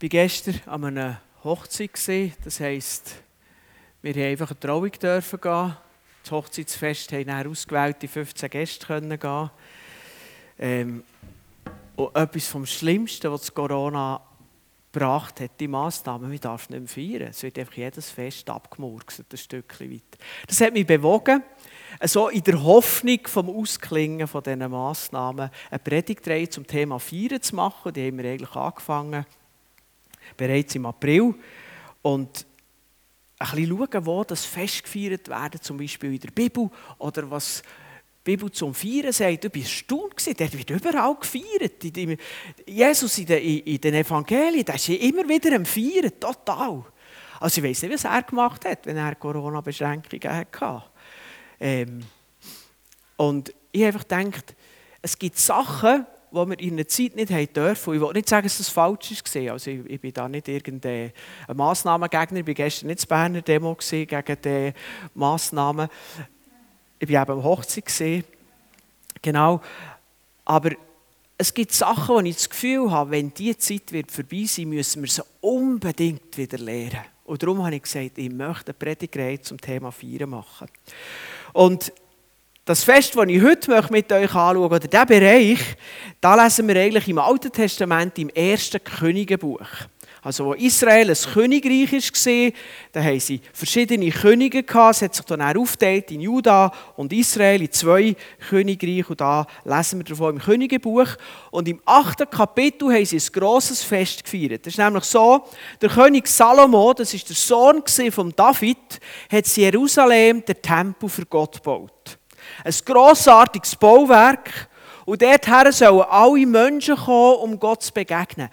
war gestern an einer Hochzeit. Das heisst, wir haben einfach eine Trauung dürfen gehen. Das Hochzeitsfest haben dann ausgewählte 15 Gäste können gehen. Ähm, und etwas vom Schlimmsten, was Corona gebracht hat, die Massnahmen, wir dürfen nicht mehr feiern. Es wird einfach jedes Fest abgemurkst, ein Stückchen weiter. Das hat mich bewogen, so in der Hoffnung vom Ausklingen von diesen Massnahmen eine Predigtreihe zum Thema Feiern zu machen. Die haben wir eigentlich angefangen, bereits im April. Und ein bisschen schauen, wo das Fest gefeiert werden, zum Beispiel in der Bibel oder was die Bibel zum Feiern sagt. Du bist erstaunt gewesen, der wird überall gefeiert. Jesus in den, in den Evangelien, der ist immer wieder am Feiern, total. Also ich weiß nicht, was er gemacht hat, wenn er Corona-Beschränkungen hatte. Ähm, und ich habe einfach gedacht, es gibt Sachen, die wir in einer Zeit nicht haben dürfen. Ich will nicht sagen, dass das falsch ist. Also ich, ich bin da nicht irgendein Massnahmengegner. Ich war gestern nicht in Berner Demo gegen die Massnahmen. Ich war eben am Hochzeit. Genau. Aber es gibt Sachen, wo ich das Gefühl habe, wenn diese Zeit wird vorbei sein müssen wir sie unbedingt wieder lernen. Und darum habe ich gesagt, ich möchte eine Predigreihe zum Thema Feiern machen. Und das Fest, das ich heute mit euch anschaue, oder diesen Bereich, da lesen wir eigentlich im Alten Testament im ersten Königebuch. Also, wo Israel ein Königreich war, da haben sie verschiedene Könige gehabt. Es hat sich dann auch aufgeteilt in Juda und Israel in zwei Königreiche. Und da lesen wir davon im Königebuch. Und im achten Kapitel haben sie ein grosses Fest gefeiert. Das ist nämlich so, der König Salomo, das ist der Sohn von David, hat in Jerusalem den Tempel für Gott gebaut. Ein grossartiges Bauwerk. Und dorthin sollen alle Menschen kommen, um Gott zu begegnen.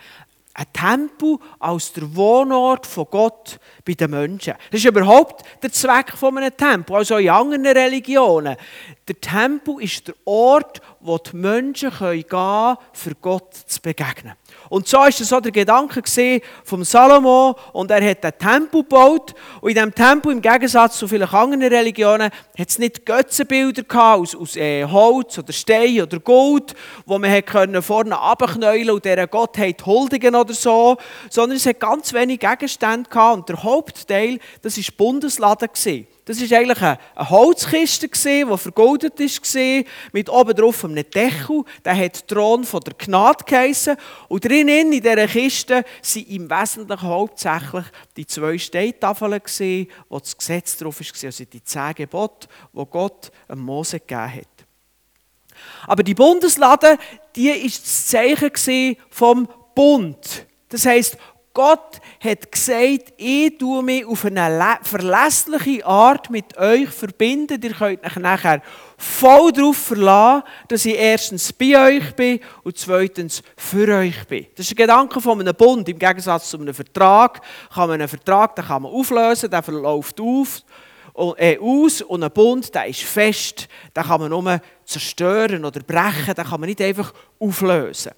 Ein Tempel als der Wohnort von Gott bei den Menschen. Das ist überhaupt der Zweck von einem Tempel, also in anderen Religionen. Der Tempel ist der Ort, wo die Menschen gehen können, für Gott zu begegnen. Und so war so der Gedanke vom Salomo. Und er hat einen Tempel gebaut. Und in diesem Tempel, im Gegensatz zu vielen anderen Religionen, hat es nicht Götzenbilder aus, aus äh, Holz oder Stein oder Gold, wo man können vorne abknäulen und dieser Gottheit huldigen oder so, sondern es hat ganz wenig Gegenstände gehabt. Und der Hauptteil, das war Bundesladen gewesen. Das war eigentlich eine Holzkiste, die vergoldet war, mit oben drauf einem Deckel. Der hat Thron von der Gnade geheissen. Und drinnen in dieser Kiste waren im Wesentlichen hauptsächlich die zwei Steintafeln, wo das Gesetz drauf war, also die zehn Gebote, die Gott Mose gegeben hat. Aber die Bundeslade, die war das Zeichen vom Bund. Das heisst, Gott hat gesagt, ich tue mich auf eine verlässliche Art mit euch verbinden. Ihr könnt euch nachher voll darauf verlassen, dass ich erstens bei euch bin und zweitens für euch bin. Das ist ein Gedanke von einem Bund. Im Gegensatz zu einem Vertrag kann man einen Vertrag den kann man auflösen, der verläuft auf, äh, aus und ein Bund, der ist fest, den kann man nur zerstören oder brechen, den kann man nicht einfach auflösen.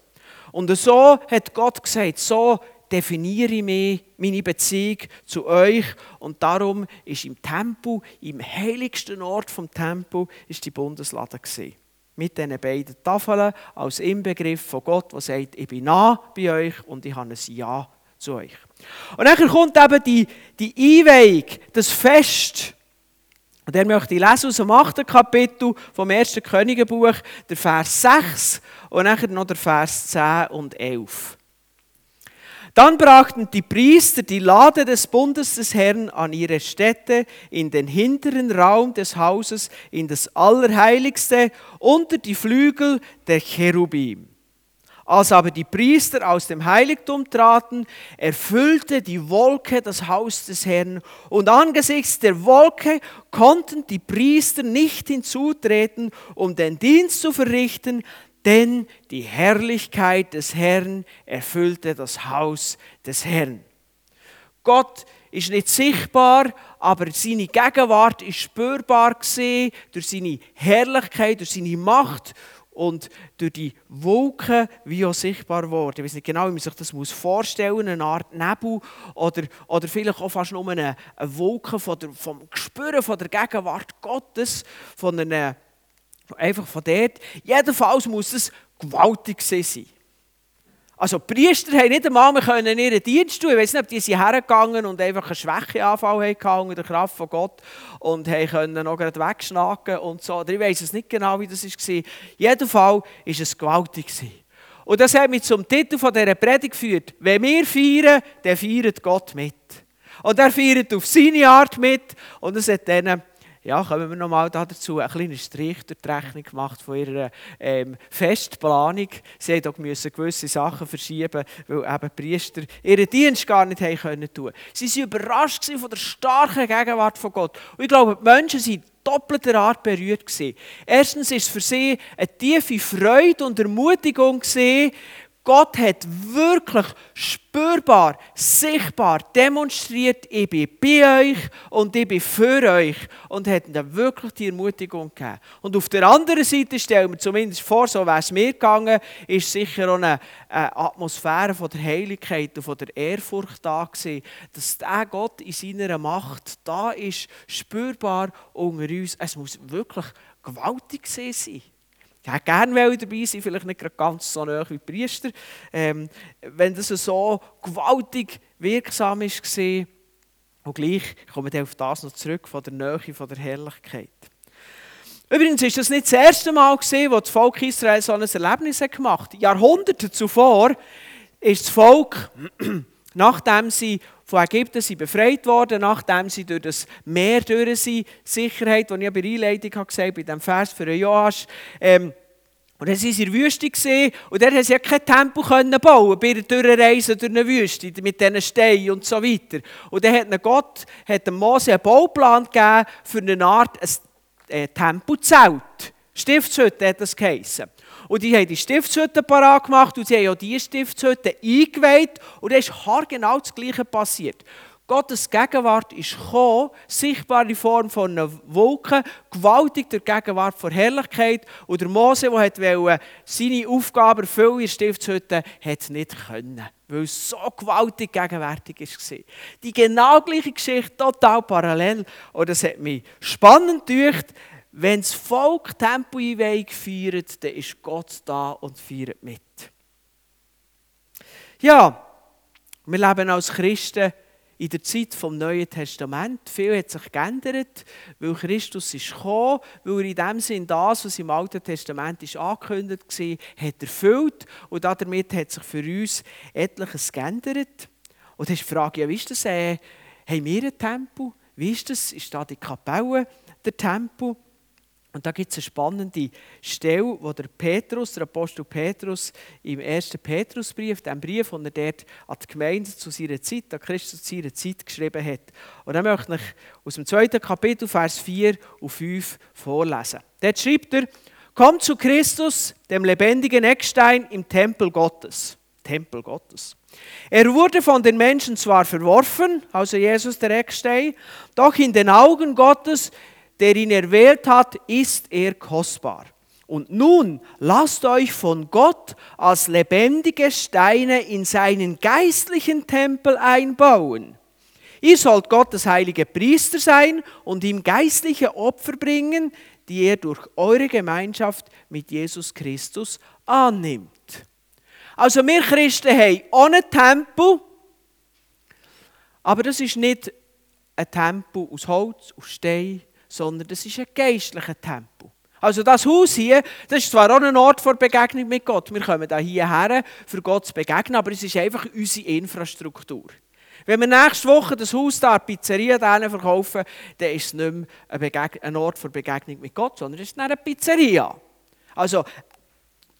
Und so hat Gott gesagt, so definiere ich mich, meine Beziehung zu euch. Und darum ist im Tempel, im heiligsten Ort vom Tempel, ist die Bundeslade gewesen. Mit diesen beiden Tafeln als Inbegriff von Gott, der sagt, ich bin nah bei euch und ich habe ein Ja zu euch. Und dann kommt eben die, die Einweihung, das Fest. Und der möchte ich lesen aus dem 8. Kapitel vom 1. Königebuch, der Vers 6 und dann noch der Vers 10 und 11. Dann brachten die Priester die Lade des Bundes des Herrn an ihre Stätte in den hinteren Raum des Hauses, in das Allerheiligste, unter die Flügel der Cherubim. Als aber die Priester aus dem Heiligtum traten, erfüllte die Wolke das Haus des Herrn, und angesichts der Wolke konnten die Priester nicht hinzutreten, um den Dienst zu verrichten, denn die Herrlichkeit des Herrn erfüllte das Haus des Herrn. Gott ist nicht sichtbar, aber seine Gegenwart ist spürbar gesehen durch seine Herrlichkeit, durch seine Macht und durch die Wolken wie auch sichtbar geworden. Ich weiß nicht genau, wie man sich das vorstellen muss, eine Art Nebel oder, oder vielleicht auch fast nur eine, eine Wolke von der, vom Gespüren von der Gegenwart Gottes, von einer Einfach von dort. Jedenfalls muss es gewaltig sein. Also die Priester haben nicht einmal mehr ihren Dienst tun. Ich weiß nicht, ob die sind hergegangen und einfach einen Schwächeanfall hatten unter der Kraft von Gott und können noch gerade wegschnacken und so. Ich weiß es nicht genau, wie das war. Fall war es gewaltig. Und das hat mich zum Titel von dieser Predigt geführt. Wenn wir feiern, dann feiert Gott mit. Und er feiert auf seine Art mit und es hat dann ja, kommen wir nochmal dazu, einen kleinen Strich durch die Rechnung gemacht von ihrer ähm, Festplanung. Sie mussten gewisse Sachen verschieben, weil eben Priester ihren Dienst gar nicht haben können tun. Sie waren überrascht von der starken Gegenwart von Gott. Und ich glaube, die Menschen sind doppelter Art berührt gewesen. Erstens ist es für sie eine tiefe Freude und Ermutigung gewesen, Gott hat wirklich spürbar, sichtbar demonstriert, ich bin bei euch und ich bin für euch und hat ihnen wirklich die Ermutigung gegeben. Und auf der anderen Seite stellen wir zumindest vor, so wäre es mir gegangen, ist sicher auch eine, eine Atmosphäre von der Heiligkeit und von der Ehrfurcht da gewesen, dass der Gott in seiner Macht da ist, spürbar unter uns. Es muss wirklich gewaltig sein. Ich hätte gerne dabei sein, vielleicht nicht ganz so nah wie Priester. Ähm, wenn das so gewaltig wirksam war. Und gleich kommen wir auf das noch zurück, von der Nähe, von der Herrlichkeit. Übrigens ist das nicht das erste Mal, gewesen, wo das Volk Israel so ein Erlebnis gemacht hat. Jahrhunderte zuvor ist das Volk, nachdem sie von Ägypten sind befreit worden, nachdem sie durch das Meer durch sind, Sicherheit, die ich bei der Einleitung gesagt habe, bei dem Vers für Joas, ähm, und dann waren sie in der Wüste gesehen und dort haben sie ja kein Tempel können bauen bei der Durchreise durch eine Wüste mit diesen Steinen und so weiter. Und dann hat Gott hat Mose einen Bauplan gegeben für eine Art ein, äh, Tempelzelt. Stiftshütte hat das geheißen. Und die haben die Stiftshütte parat gemacht und sie haben auch diese Stiftshütte eingeweiht und dann ist genau das Gleiche passiert. Gottes Gegenwart ist gekommen, sichtbar in Form von einer Wolke, gewaltig der Gegenwart von Herrlichkeit. Und der Mose, der wollte seine Aufgabe erfüllen in der Stiftshütte, hat es nicht können, weil es so gewaltig gegenwärtig war. Die genau gleiche Geschichte, total parallel. Und das hat mich spannend gedacht, wenn das Volk Tempoeinweihung feiert, dann ist Gott da und feiert mit. Ja, wir leben als Christen in der Zeit vom Neuen Testament. Viel hat sich geändert, weil Christus ist gekommen, weil er in dem Sinn das, was im Alten Testament ist angekündigt war, hat erfüllt. Und damit hat sich für uns etliches geändert. Und dann ist die Frage, ja, wie ist das? Äh, haben wir einen Tempel? Wie ist das? Ist da die Kapelle der Tempel? Und da gibt es eine spannende Stelle, wo der Petrus, der Apostel Petrus, im ersten Petrusbrief, dem Brief, den er dort an die Gemeinde zu seiner Zeit, an Christus zu seiner Zeit geschrieben hat. Und dann möchte ich aus dem zweiten Kapitel, Vers 4 und 5 vorlesen. Dort schreibt er, Kommt zu Christus, dem lebendigen Eckstein im Tempel Gottes. Tempel Gottes. Er wurde von den Menschen zwar verworfen, also Jesus der Eckstein, doch in den Augen Gottes der ihn erwählt hat, ist er kostbar. Und nun lasst euch von Gott als lebendige Steine in seinen geistlichen Tempel einbauen. Ihr sollt Gottes heilige Priester sein und ihm geistliche Opfer bringen, die er durch eure Gemeinschaft mit Jesus Christus annimmt. Also wir Christen haben ohne Tempel, aber das ist nicht ein Tempel aus Holz, aus Stein, sondern das ist ein geistlicher Tempel. Also das Haus hier, das ist zwar auch ein Ort der Begegnung mit Gott. Wir kommen da hierher, für Gott zu begegnen, aber es ist einfach unsere Infrastruktur. Wenn wir nächste Woche das Haus da, die Pizzeria denen verkaufen, dann ist es nicht mehr ein, Ort für Begegnung mit Gott, sondern es ist eine Pizzeria. Also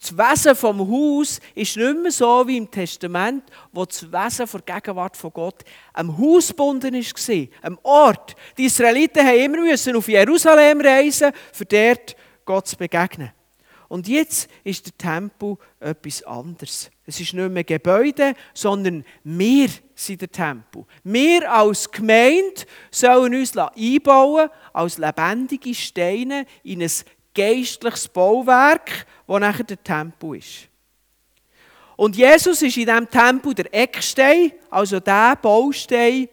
das Wesen vom Haus ist nicht mehr so wie im Testament, wo das Wesen der Gegenwart von Gott am Haus gebunden war, am Ort. Die Israeliten mussten immer auf Jerusalem reisen, um dort Gott zu begegnen. Und jetzt ist der Tempel etwas anderes. Es ist nicht mehr Gebäude, sondern wir sind der Tempel. Wir als Gemeinde sollen uns einbauen als lebendige Steine in ein geistliches Bauwerk, wo nachher der Tempel ist. Und Jesus ist in diesem Tempel der Eckstein, also der Baustein,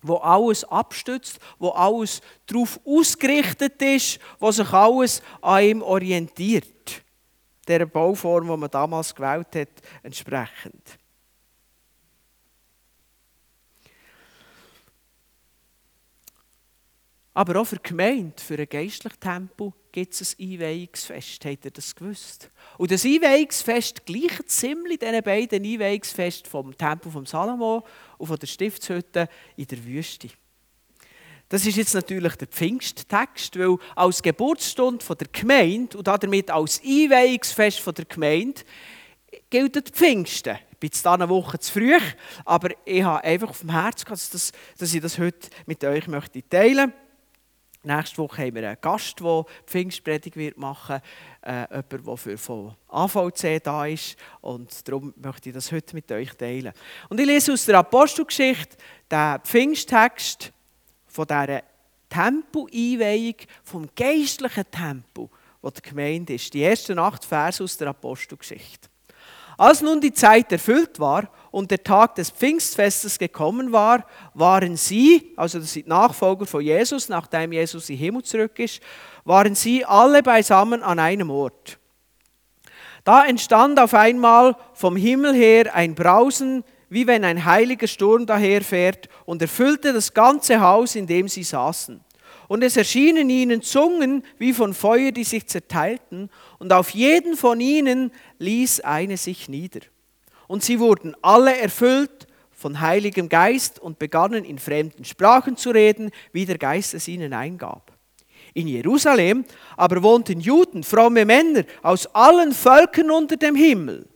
wo alles abstützt, wo alles darauf ausgerichtet ist, wo sich alles an ihm orientiert. der Bauform, die man damals gewählt hat, entsprechend. Aber auch für die Gemeinde, für ein geistliches Tempel, gibt es ein Einweihungsfest. Habt ihr das gewusst? Und das Einweihungsfest gleicht ziemlich diesen beiden Einweihungsfesten vom Tempel von Salomo und von der Stiftshütte in der Wüste. Das ist jetzt natürlich der Pfingsttext, weil als Geburtsstunde der Gemeinde und damit als Einweihungsfest der Gemeinde gilt der Pfingsten. Ich bin jetzt eine Woche zu früh, aber ich habe einfach auf dem Herzen, dass, dass ich das heute mit euch teilen möchte. Nächste Woche haben wir einen Gast, der Pfingstpredigt machen wird, äh, jemand, der für von AVC da ist. Und darum möchte ich das heute mit euch teilen. Und ich lese aus der Apostelgeschichte den Pfingsttext von dieser Tempo-Einweihung, vom geistlichen Tempo, wo die Gemeinde ist. Die ersten acht Verse aus der Apostelgeschichte. Als nun die Zeit erfüllt war und der Tag des Pfingstfestes gekommen war, waren sie, also das sind Nachfolger von Jesus, nachdem Jesus in den Himmel zurück ist, waren sie alle beisammen an einem Ort. Da entstand auf einmal vom Himmel her ein Brausen, wie wenn ein heiliger Sturm daherfährt und erfüllte das ganze Haus, in dem sie saßen. Und es erschienen ihnen Zungen wie von Feuer, die sich zerteilten, und auf jeden von ihnen ließ eine sich nieder. Und sie wurden alle erfüllt von Heiligem Geist und begannen in fremden Sprachen zu reden, wie der Geist es ihnen eingab. In Jerusalem aber wohnten Juden, fromme Männer aus allen Völkern unter dem Himmel.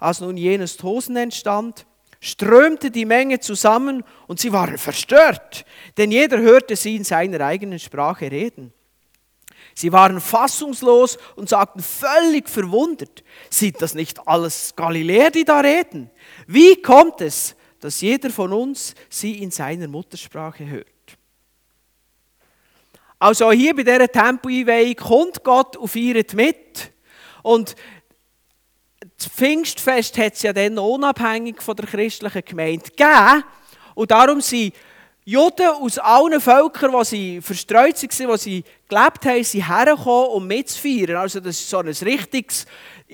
Als nun jenes Tosen entstand, strömte die Menge zusammen und sie waren verstört, denn jeder hörte sie in seiner eigenen Sprache reden. Sie waren fassungslos und sagten völlig verwundert, sind das nicht alles Galiläer, die da reden? Wie kommt es, dass jeder von uns sie in seiner Muttersprache hört? Also hier bei dieser Tempo-Einweihung kommt Gott und feiert mit. Und das Pfingstfest hat es ja dann unabhängig von der christlichen Gemeinde gegeben. Und darum sind Juden aus allen Völkern, die sie verstreut waren, die sie gelebt haben, sind hergekommen, um mitzufeiern. Also das ist so ein richtiges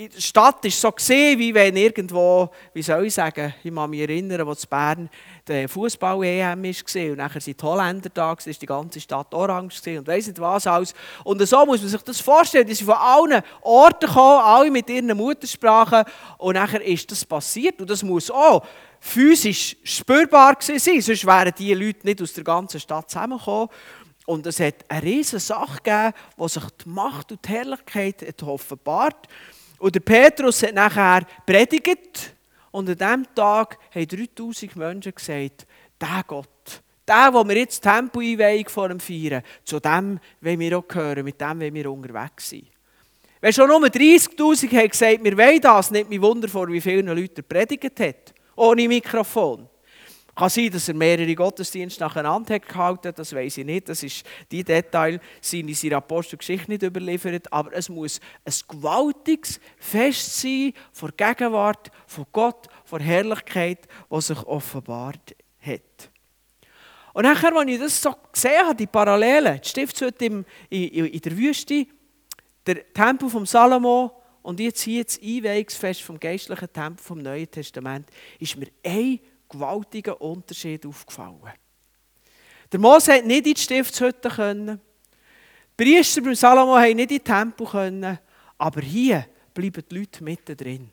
die Stadt ist so gesehen, wie wenn irgendwo, wie soll ich sagen, ich kann mich erinnern, als in Bern der Fußball-EM war und nachher sind die Holländer da, war die ganze Stadt orange und weiss nicht was alles. Und so muss man sich das vorstellen, die sind von allen Orten gekommen, alle mit ihren Muttersprachen und nachher ist das passiert und das muss auch physisch spürbar sein, sonst wären die Leute nicht aus der ganzen Stadt zusammengekommen. Und es hat eine riesige Sache gegeben, wo sich die Macht und die Herrlichkeit hat offenbart und der Petrus hat nachher predigt und an diesem Tag haben 3000 Menschen gesagt, der Gott, der, wo wir jetzt Tempo-Einweihung vor ihm feiern, zu dem wollen wir auch gehören, mit dem wollen wir unterwegs sein. Wenn schon nur 30'000 haben gesagt, wir wollen das, nicht mich Wunder vor, wie viele Leute er predigt hat, ohne Mikrofon. Kann sein, dass er mehrere Gottesdienste nacheinander hat gehalten das weiß ich nicht. Das ist die Detail, sind in seiner Apostelgeschichte nicht überliefert. Aber es muss ein gewaltiges Fest sein vor Gegenwart von Gott, vor Herrlichkeit, die sich offenbart hat. Und nachher, als ich das so gesehen habe, die Parallelen, die Stiftshütte in, in der Wüste, der Tempel von Salomo und jetzt hier das Einweihungsfest vom geistlichen Tempel vom Neuen Testament, ist mir ein gewaltiger Unterschied aufgefallen. Der Mose hat nicht in die Stiftshütte können. Die Priester beim Salomo haben nicht in die Tempel können. Aber hier bleiben die Leute mittendrin.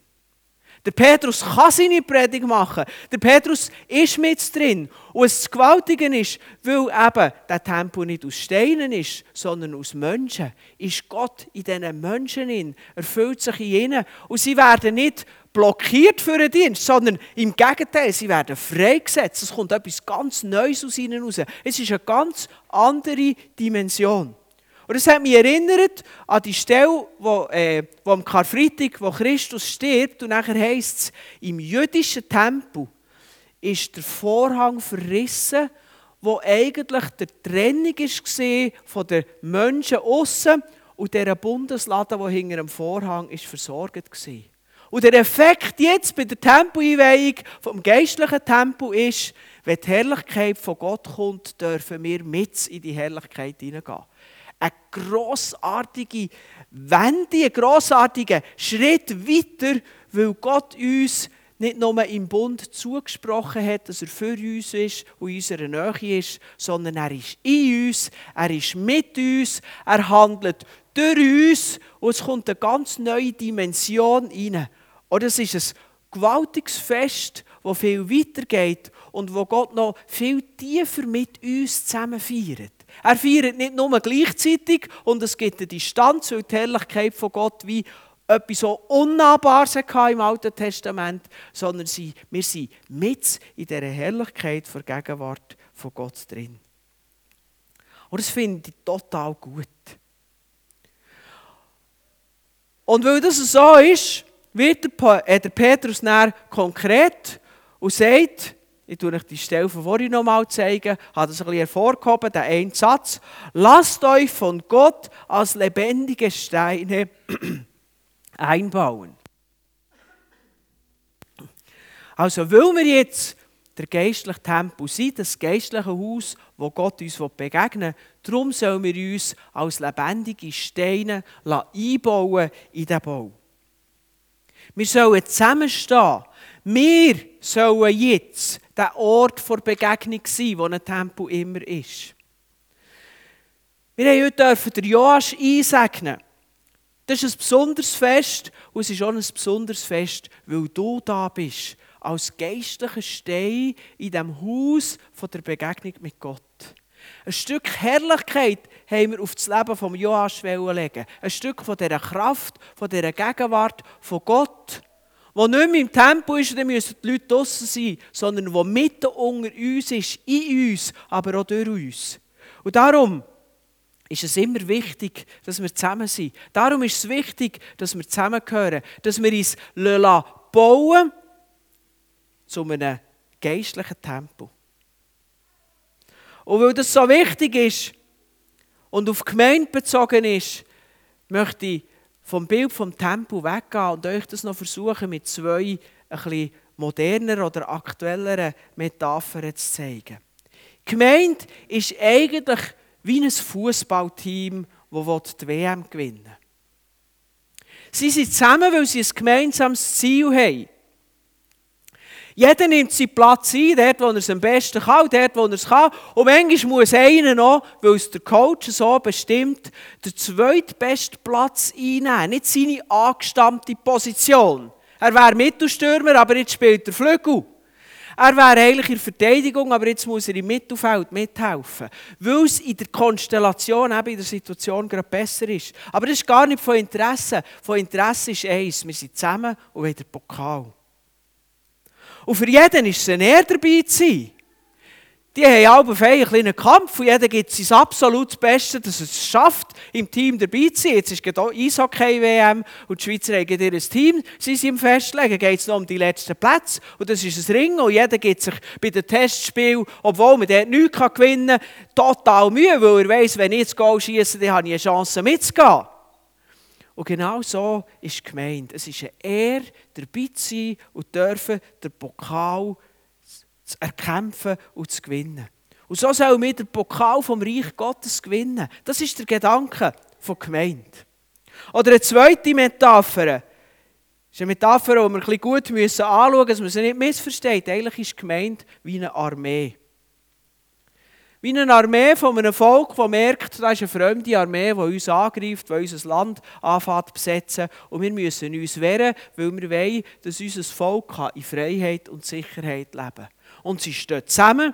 Der Petrus kann seine Predigt machen. Der Petrus ist mit drin. Und das Gewaltige ist, weil eben der Tempel nicht aus Steinen ist, sondern aus Menschen, ist Gott in diesen Menschen in, erfüllt sich in ihnen. Und sie werden nicht blockiert für den Dienst, sondern im Gegenteil, sie werden freigesetzt. Es kommt etwas ganz Neues aus ihnen raus. Es ist eine ganz andere Dimension. Und das hat mich erinnert an die Stelle, wo, äh, wo am Karfreitag, wo Christus stirbt, und nachher heisst es, im jüdischen Tempel ist der Vorhang verrissen, wo eigentlich der Trennung war von den Menschen außen und dieser Bundesladen, der hinter dem Vorhang ist, versorgt war. Und der Effekt jetzt bei der Tempoeinweihung vom geistlichen Tempo ist, wenn die Herrlichkeit von Gott kommt, dürfen wir mit in die Herrlichkeit hineingehen. Eine grossartige Wende, einen grossartigen Schritt weiter, weil Gott uns nicht nur im Bund zugesprochen hat, dass er für uns ist und in unserer Nähe ist, sondern er ist in uns, er ist mit uns, er handelt durch uns und es kommt eine ganz neue Dimension rein. Und es ist ein gewaltiges Fest, das viel weitergeht und wo Gott noch viel tiefer mit uns zusammen feiert. Er feiert nicht nur gleichzeitig und es gibt eine Distanz, weil die Herrlichkeit von Gott wie etwas so Unnahbares im Alten Testament, sondern wir sind mit in dieser Herrlichkeit der Gegenwart von Gott drin. Und das finde ich total gut. Und weil das so ist, wird der, äh, Petrus dann konkret und sagt, ich tue euch die Stelle von vorhin nochmal zeigen, hat es ein bisschen hervorgehoben, der einen Satz, lasst euch von Gott als lebendige Steine einbauen. Also, weil wir jetzt der geistliche Tempel sind, das geistliche Haus, wo Gott uns begegnen will, darum sollen wir uns als lebendige Steine einbauen in diesen Bau. Wir sollen zusammenstehen. Wir sollen jetzt der Ort der Begegnung sein, wo ein Tempel immer ist. Wir haben heute den Joas einsegnen. Das ist ein besonderes Fest und es ist auch ein besonderes Fest, weil du da bist, als geistlicher Stein in dem Haus der Begegnung mit Gott. Ein Stück Herrlichkeit haben wir auf das Leben von Joas legen. Ein Stück von dieser Kraft, von dieser Gegenwart von Gott, wo nicht mehr im Tempo ist, dann müssen die Leute draußen sein, sondern wo mitten unter uns ist, in uns, aber auch durch uns. Und darum ist es immer wichtig, dass wir zusammen sind. Darum ist es wichtig, dass wir zusammengehören, dass wir uns bauen zu einem geistlichen Tempo. Und weil das so wichtig ist und auf die Gemeinde bezogen ist, möchte ich vom Bild vom Tempo weggehen und euch das noch versuchen, mit zwei ein bisschen moderner oder aktuelleren Metaphern zu zeigen. Die Gemeinde ist eigentlich wie ein Fußballteam, das die WM gewinnen will. Sie sind zusammen, weil sie ein gemeinsames Ziel haben. Jeder nimmt seinen Platz ein, dort, wo er es am besten kann, dort, wo er es kann. Und manchmal muss einer noch, weil es der Coach so bestimmt, den zweitbesten Platz einnehmen. Nicht seine angestammte Position. Er wäre Mittelstürmer, aber jetzt spielt er Flügel. Er wäre eigentlich in der Verteidigung, aber jetzt muss er im Mittelfeld mithelfen. Weil es in der Konstellation, eben in der Situation gerade besser ist. Aber das ist gar nicht von Interesse. Von Interesse ist eins, wir sind zusammen und den Pokal. Und für jeden ist es ein Ehr dabei zu sein. Die haben alle einen kleinen Kampf und jeder gibt sein absolut Bestes, dass es schafft, im Team dabei zu sein. Jetzt ist gerade Eishockey-WM und die Schweizer haben ihr Team, sie sind im Festlegen, geht es noch um die letzten Plätze. Und das ist ein Ring und jeder gibt sich bei den Testspielen, obwohl man dort nichts gewinnen kann, total Mühe, weil er weiss, wenn ich jetzt Goal schiesse, dann habe ich eine Chance mitzugehen. Und genau so ist gemeint. Es ist eine Ehre, dabei zu sein und dürfen den Pokal zu erkämpfen und zu gewinnen. Und so sollen wir den Pokal vom Reich Gottes gewinnen. Das ist der Gedanke von Gemeinde. Oder eine zweite Metapher. Das ist eine Metapher, die wir ein bisschen gut anschauen müssen, dass man sie nicht missversteht. Eigentlich ist Gemeinde wie eine Armee. Wie eine Armee von einem Volk, das merkt, da ist eine fremde Armee, die uns angreift, die unser Land anfängt besetzen. Und wir müssen uns wehren, weil wir wollen, dass unser Volk in Freiheit und Sicherheit leben kann. Und sie stehen zusammen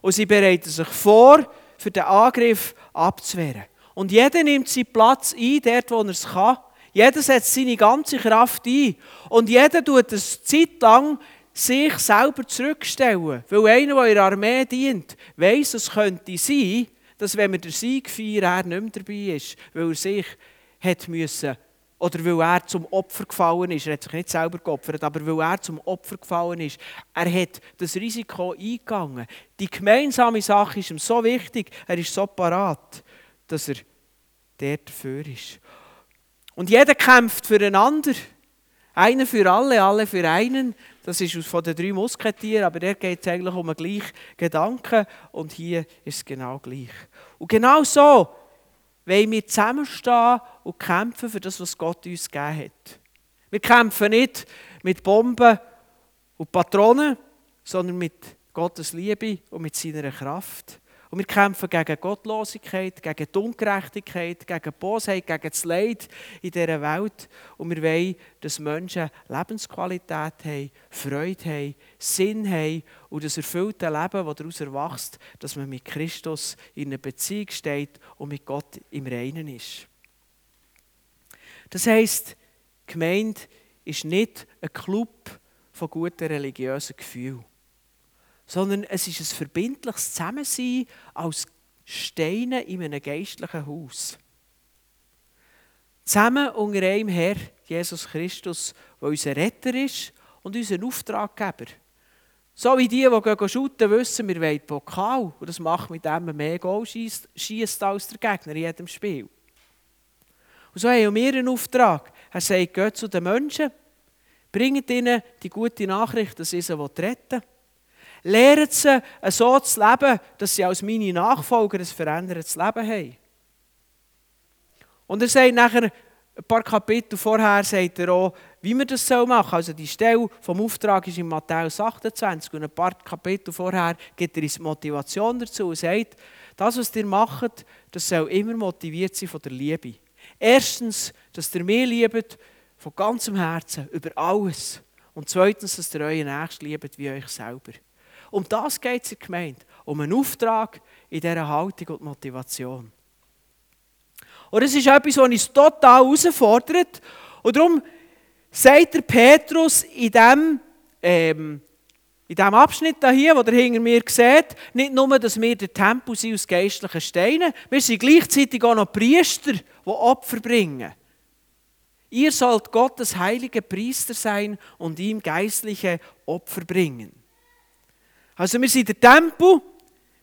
und sie bereiten sich vor, für den Angriff abzuwehren. Und jeder nimmt seinen Platz ein, dort, wo er es kann. Jeder setzt seine ganze Kraft ein. Und jeder tut es Zeit lang sich selber zurückstellen. Weil einer, der in der Armee dient, weiss, es könnte sein, dass wenn wir den Sieg feiern, er nicht mehr dabei ist, weil er sich hat müssen, oder weil er zum Opfer gefallen ist. Er hat sich nicht selber geopfert, aber weil er zum Opfer gefallen ist. Er hat das Risiko eingegangen. Die gemeinsame Sache ist ihm so wichtig, er ist so parat, dass er dort dafür ist. Und jeder kämpft füreinander. Einer für alle, alle für einen. Das ist von den drei Musketieren, aber der geht es eigentlich um den gleichen Gedanken und hier ist es genau gleich. Und genau so wollen wir zusammenstehen und kämpfen für das, was Gott uns gegeben hat. Wir kämpfen nicht mit Bomben und Patronen, sondern mit Gottes Liebe und mit seiner Kraft. Und wir kämpfen gegen Gottlosigkeit, gegen die Ungerechtigkeit, gegen Bosheit, gegen das Leid in dieser Welt. Und wir wollen, dass Menschen Lebensqualität haben, Freude haben, Sinn haben und das erfüllte Leben, das daraus erwächst, dass man mit Christus in einer Beziehung steht und mit Gott im Reinen ist. Das heisst, die Gemeinde ist nicht ein Club von guten religiösen Gefühlen sondern es ist ein verbindliches Zusammensein als Steine in einem geistlichen Haus. Zusammen unter einem Herr, Jesus Christus, der unser Retter ist und unser Auftraggeber. So wie die, die shooten, wissen, wir wollen Pokal. Und das macht mit dem mehr Goal schießt als der Gegner in jedem Spiel. Und so haben wir einen Auftrag. Er sagt, geht zu den Menschen, bringt ihnen die gute Nachricht, dass sie sie retten wollen. Lehren sie, so zu leben, dass sie als meine Nachfolger ein verändertes Leben haben. Und er sagt nachher, ein paar Kapitel vorher, sagt er auch, wie man das machen soll. Also die Stelle vom Auftrag ist in Matthäus 28 und ein paar Kapitel vorher gibt er uns Motivation dazu und sagt, das, was ihr macht, das soll immer motiviert sein von der Liebe. Erstens, dass ihr mich liebt von ganzem Herzen, über alles. Und zweitens, dass ihr euren Nächsten liebt wie euch selber. Um das geht es in der Gemeinde. Um einen Auftrag in dieser Haltung und Motivation. Und es ist etwas, was uns total herausfordert. Und darum sagt der Petrus in diesem, ähm, in diesem Abschnitt hier, wo ihr hinter mir seht, nicht nur, dass wir der Tempel sind aus geistlichen Steinen, wir sind gleichzeitig auch noch Priester, die Opfer bringen. Ihr sollt Gottes heilige Priester sein und ihm geistliche Opfer bringen. Also wir sind der Tempel,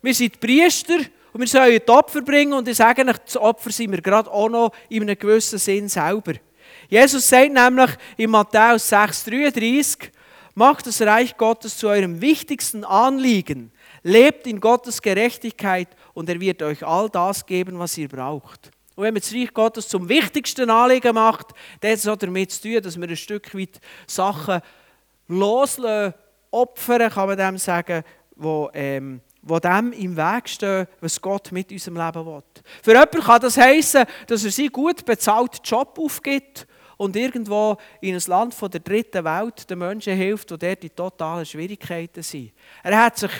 wir sind die Priester und wir sollen die Opfer bringen und ich sage euch, das Opfer sind wir gerade auch noch in einem gewissen Sinn selber. Jesus sagt nämlich in Matthäus 6,33, macht das Reich Gottes zu eurem wichtigsten Anliegen, lebt in Gottes Gerechtigkeit und er wird euch all das geben, was ihr braucht. Und wenn man das Reich Gottes zum wichtigsten Anliegen macht, dann hat es damit zu tun, dass wir ein Stück weit Sachen loslassen Opfer, kann man dem sagen, wo, ähm, wo dem im Weg stehen, was Gott mit unserem Leben will. Für jemanden kann das heißen, dass er seinen gut bezahlten Job aufgibt und irgendwo in ein Land von der dritten Welt den Menschen hilft, die dort in totalen Schwierigkeiten sind. Er hat sich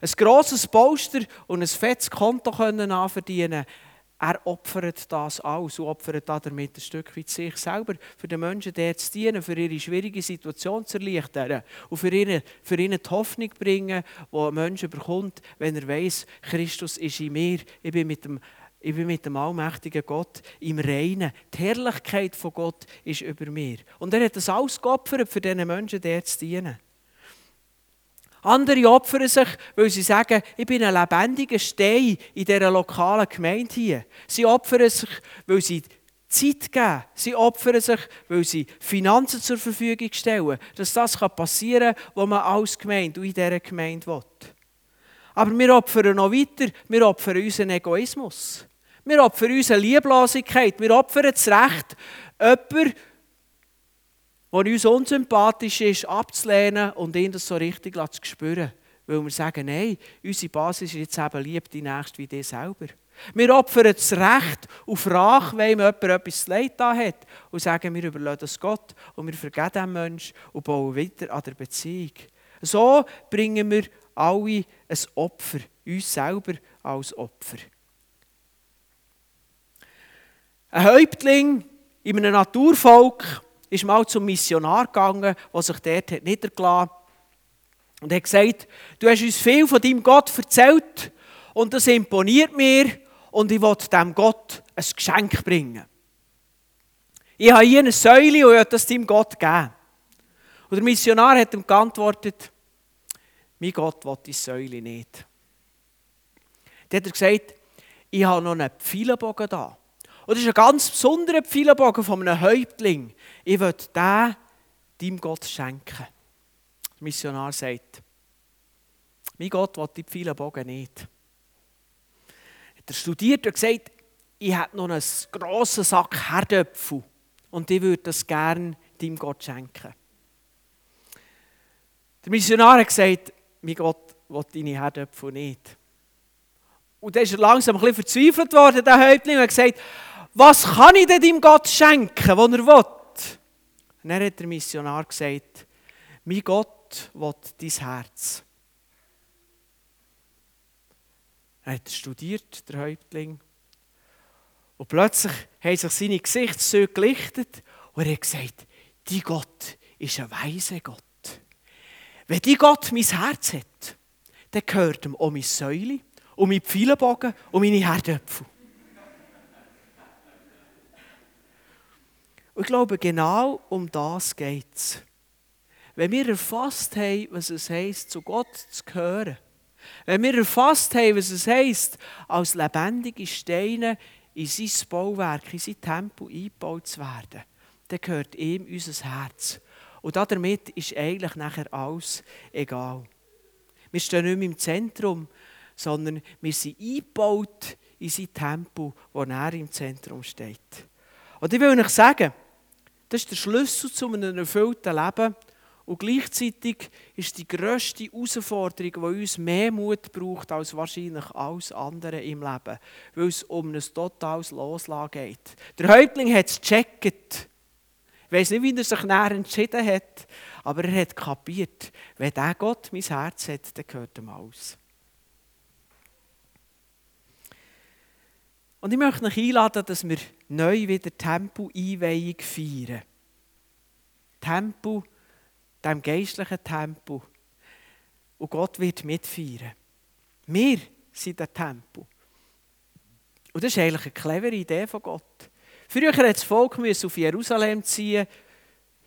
ein grosses Poster und ein fettes Konto können anverdienen er opfert das alles und opfert damit ein Stück weit sich selber, für den Menschen der zu dienen, für ihre schwierige Situation zu erleichtern und für ihnen, für ihnen die Hoffnung zu bringen, die ein Mensch bekommt, wenn er weiß, Christus ist in mir, ich bin mit dem ich bin mit dem allmächtigen Gott im Reinen. Die Herrlichkeit von Gott ist über mir. Und er hat das alles geopfert, für diesen Menschen der zu dienen. Andere opfern sich, weil sie sagen, ich bin ein lebendiger Stein in dieser lokalen Gemeinde hier. Sie opfern sich, weil sie Zeit geben. Sie opfern sich, weil sie Finanzen zur Verfügung stellen, dass das passieren kann, was man als Gemeinde und in dieser Gemeinde will. Aber wir opfern noch weiter, wir opfern unseren Egoismus. Wir opfern unsere Lieblosigkeit, wir opfern das Recht, jemanden der uns unsympathisch ist, abzulehnen und ihn das so richtig zu spüren. Weil wir sagen, nein, unsere Basis ist jetzt eben lieb die Nächste wie dich selber. Wir opfern das Recht auf Rache, wenn jemand etwas leid hat und sagen, wir überlassen das Gott und wir vergeben dem Menschen und bauen weiter an der Beziehung. So bringen wir alle ein Opfer, uns selber als Opfer. Ein Häuptling in einem Naturvolk ist mal zum Missionar gegangen, der sich dort niedergelassen hat. Und hat gesagt, du hast uns viel von deinem Gott erzählt und das imponiert mir und ich will dem Gott ein Geschenk bringen. Ich habe hier eine Säule und ich will das deinem Gott geben. Und der Missionar hat ihm geantwortet, mein Gott will die Säule nicht. Dann hat er gesagt, ich habe noch einen Pfeilenbogen da. Und das ist ein ganz besonderer Pfeilenbogen von einem Häuptling. Ich will den deinem Gott schenken. Der Missionar sagt, mein Gott will die Pfeilenbogen nicht. Er studiert gesagt, ich hätte noch einen grossen Sack Herdöpfel und ich würde das gerne deinem Gott schenken. Der Missionar hat gesagt, mein Gott will deine Herdöpfel nicht. Und dann ist er langsam ein bisschen verzweifelt worden, der Häuptling, und hat gesagt, was kann ich denn deinem Gott schenken, was er will? Und dann hat der Missionar gesagt, mein Gott will dein Herz. Er hat studiert, der Häuptling. Und plötzlich haben sich seine Gesichtszüge gelichtet und er hat gesagt, die Gott ist ein weiser Gott. Wenn die Gott mein Herz hat, dann gehört ihm auch meine Säule, und mein Pfeilenbogen und meine Herdöpfel. Und ich glaube, genau um das geht es. Wenn wir erfasst haben, was es heisst, zu Gott zu gehören, wenn wir erfasst haben, was es heisst, als lebendige Steine in sein Bauwerk, in sein Tempel eingebaut zu werden, dann gehört ihm unser Herz. Und damit ist eigentlich nachher alles egal. Wir stehen nicht mehr im Zentrum, sondern wir sind eingebaut in sein Tempel, wo er im Zentrum steht. Und ich will euch sagen, das ist der Schlüssel zu einem erfüllten Leben. Und gleichzeitig ist die grösste Herausforderung, die uns mehr Mut braucht als wahrscheinlich alles andere im Leben, weil es um ein totales Loslassen geht. Der Häuptling hat es gecheckt. Ich weiß nicht, wie er sich näher entschieden hat, aber er hat kapiert, wenn der Gott mein Herz hat, dann gehört ihm alles. Und ich möchte euch einladen, dass wir neu wieder Tempo-Einweihung feiern. Tempo, dem geistlichen Tempo. Und Gott wird mitfeiern. Wir sind der Tempo. Und das ist eigentlich eine clevere Idee von Gott. Früher musste das Volk auf Jerusalem ziehen,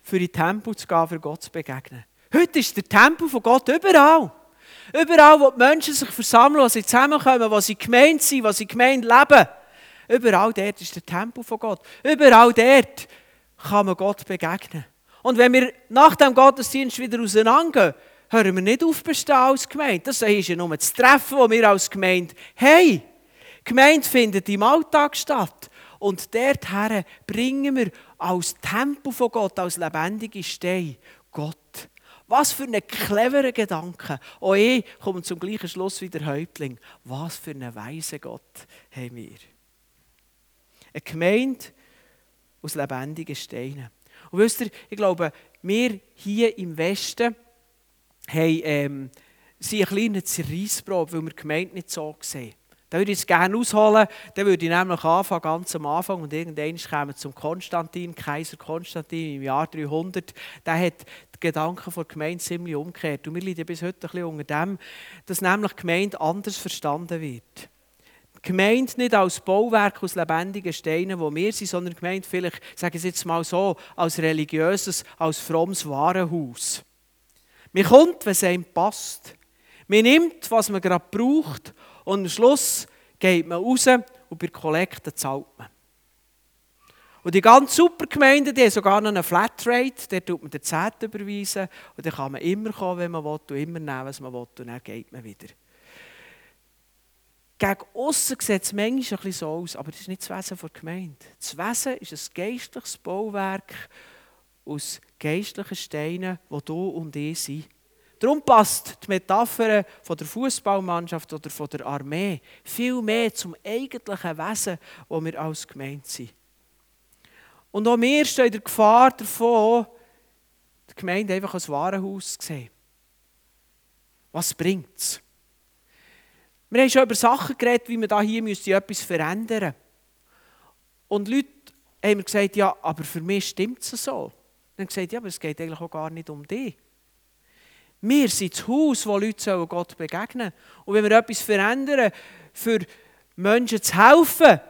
für die Tempo zu gehen, für Gott zu begegnen. Heute ist der Tempo von Gott überall. Überall, wo die Menschen sich versammeln, wo sie zusammenkommen, wo sie gemeint sind, wo sie gemeint leben. Überall dort ist der Tempel von Gott. Überall dort kann man Gott begegnen. Und wenn wir nach dem Gottesdienst wieder auseinandergehen, hören wir nicht auf bestehen als Gemeinde. Das ist ja nur das Treffen, das wir als Gemeinde haben. Gemeinde findet im Alltag statt. Und dorthin bringen wir als Tempel von Gott, als lebendige Steine, Gott. Was für ein cleverer Gedanke. Auch ich komme zum gleichen Schluss wie der Häuptling. Was für einen weisen Gott haben wir. Eine Gemeinde aus lebendigen Steinen. Und wisst ihr, ich glaube, wir hier im Westen haben, ähm, sind ein kleiner Zerreissprobe, weil wir die Gemeinde nicht so sehen. Da würde ich es gerne ausholen. Dann würde ich nämlich anfangen, ganz am Anfang, und irgendwann kommen wir zum Konstantin, Kaiser Konstantin im Jahr 300. Der hat die Gedanken der Gemeinde ziemlich umgekehrt. Und wir leiden bis heute ein bisschen unter dem, dass nämlich die Gemeinde anders verstanden wird. Gemeint nicht als Bauwerk aus lebendigen Steinen, wo wir sind, sondern gemeint vielleicht, sage ich es jetzt mal so, als religiöses, als frommes Warenhaus. Man kommt, wenn es einem passt. Man nimmt, was man gerade braucht und am Schluss geht man raus und bei Kollekten zahlt man. Und die ganz super Gemeinden, die haben sogar noch eine Flatrate, der tut man den Zehnt überweisen und dann kann man immer kommen, wenn man will und immer nehmen, was man will und dann geht man wieder. Gegen außen sieht es manchmal ein so aus, aber das ist nicht das Wesen der Gemeinde. Das Wesen ist ein geistliches Bauwerk aus geistlichen Steinen, wo du und ich sind. Darum passt die Metapher von der Fußballmannschaft oder von der Armee viel mehr zum eigentlichen Wesen, wo wir als Gemeinde sind. Und auch wir stehen in der Gefahr davon, die Gemeinde einfach als Warenhaus zu sehen. Was bringt es? Wir haben schon über Sachen geredet, wie da hier etwas verändern müsste. Und Leute haben mir gesagt, ja, aber für mich stimmt es so. Dann haben gesagt, ja, aber es geht eigentlich auch gar nicht um dich. Wir sind das Haus, wo Leute Gott begegnen sollen. Und wenn wir etwas verändern, für Menschen zu helfen,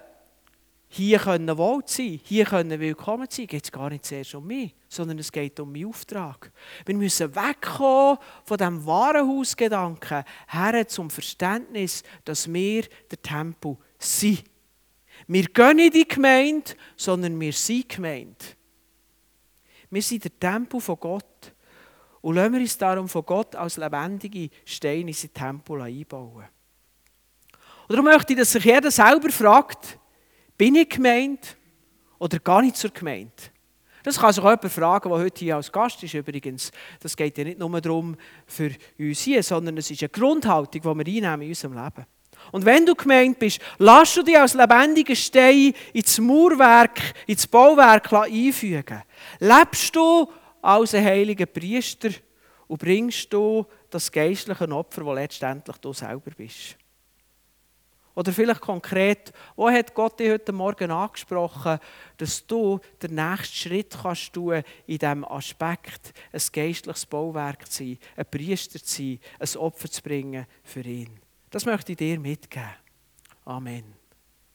hier können wohl sein, hier können willkommen sein, geht es gar nicht zuerst um mich, sondern es geht um meinen Auftrag. Wir müssen wegkommen von diesem Warenhausgedanken her zum Verständnis, dass wir der Tempel sind. Wir gehen nicht in die Gemeinde, sondern wir sind Gemeinde. Wir sind der Tempel von Gott. Und lassen wir uns darum von Gott als lebendige Steine in sein Tempel einbauen. Und darum möchte ich, dass sich jeder selber fragt, Bin ich gemeint oder gar nicht zur Gemeinde? Das kann sich auch jemand fragen, der heute hier als Gast ist. Übrigens, das geht ja nicht nur darum für uns hier, sondern es ist eine Grundhaltung, die wir einnehmen in unserem Leben. Und wenn du gemeint bist, lass du dich als lebendiger Stein ins Mauerwerk, ins Bauwerk einfügen. Lebst du als ein heiliger Priester und bringst du das geistliche Opfer, das letztendlich du selber bist. Oder vielleicht konkret, wo hat Gott dich heute Morgen angesprochen, dass du den nächsten Schritt kannst tun in diesem Aspekt, ein geistliches Bauwerk zu sein, ein Priester zu sein, ein Opfer zu bringen für ihn. Das möchte ich dir mitgeben. Amen.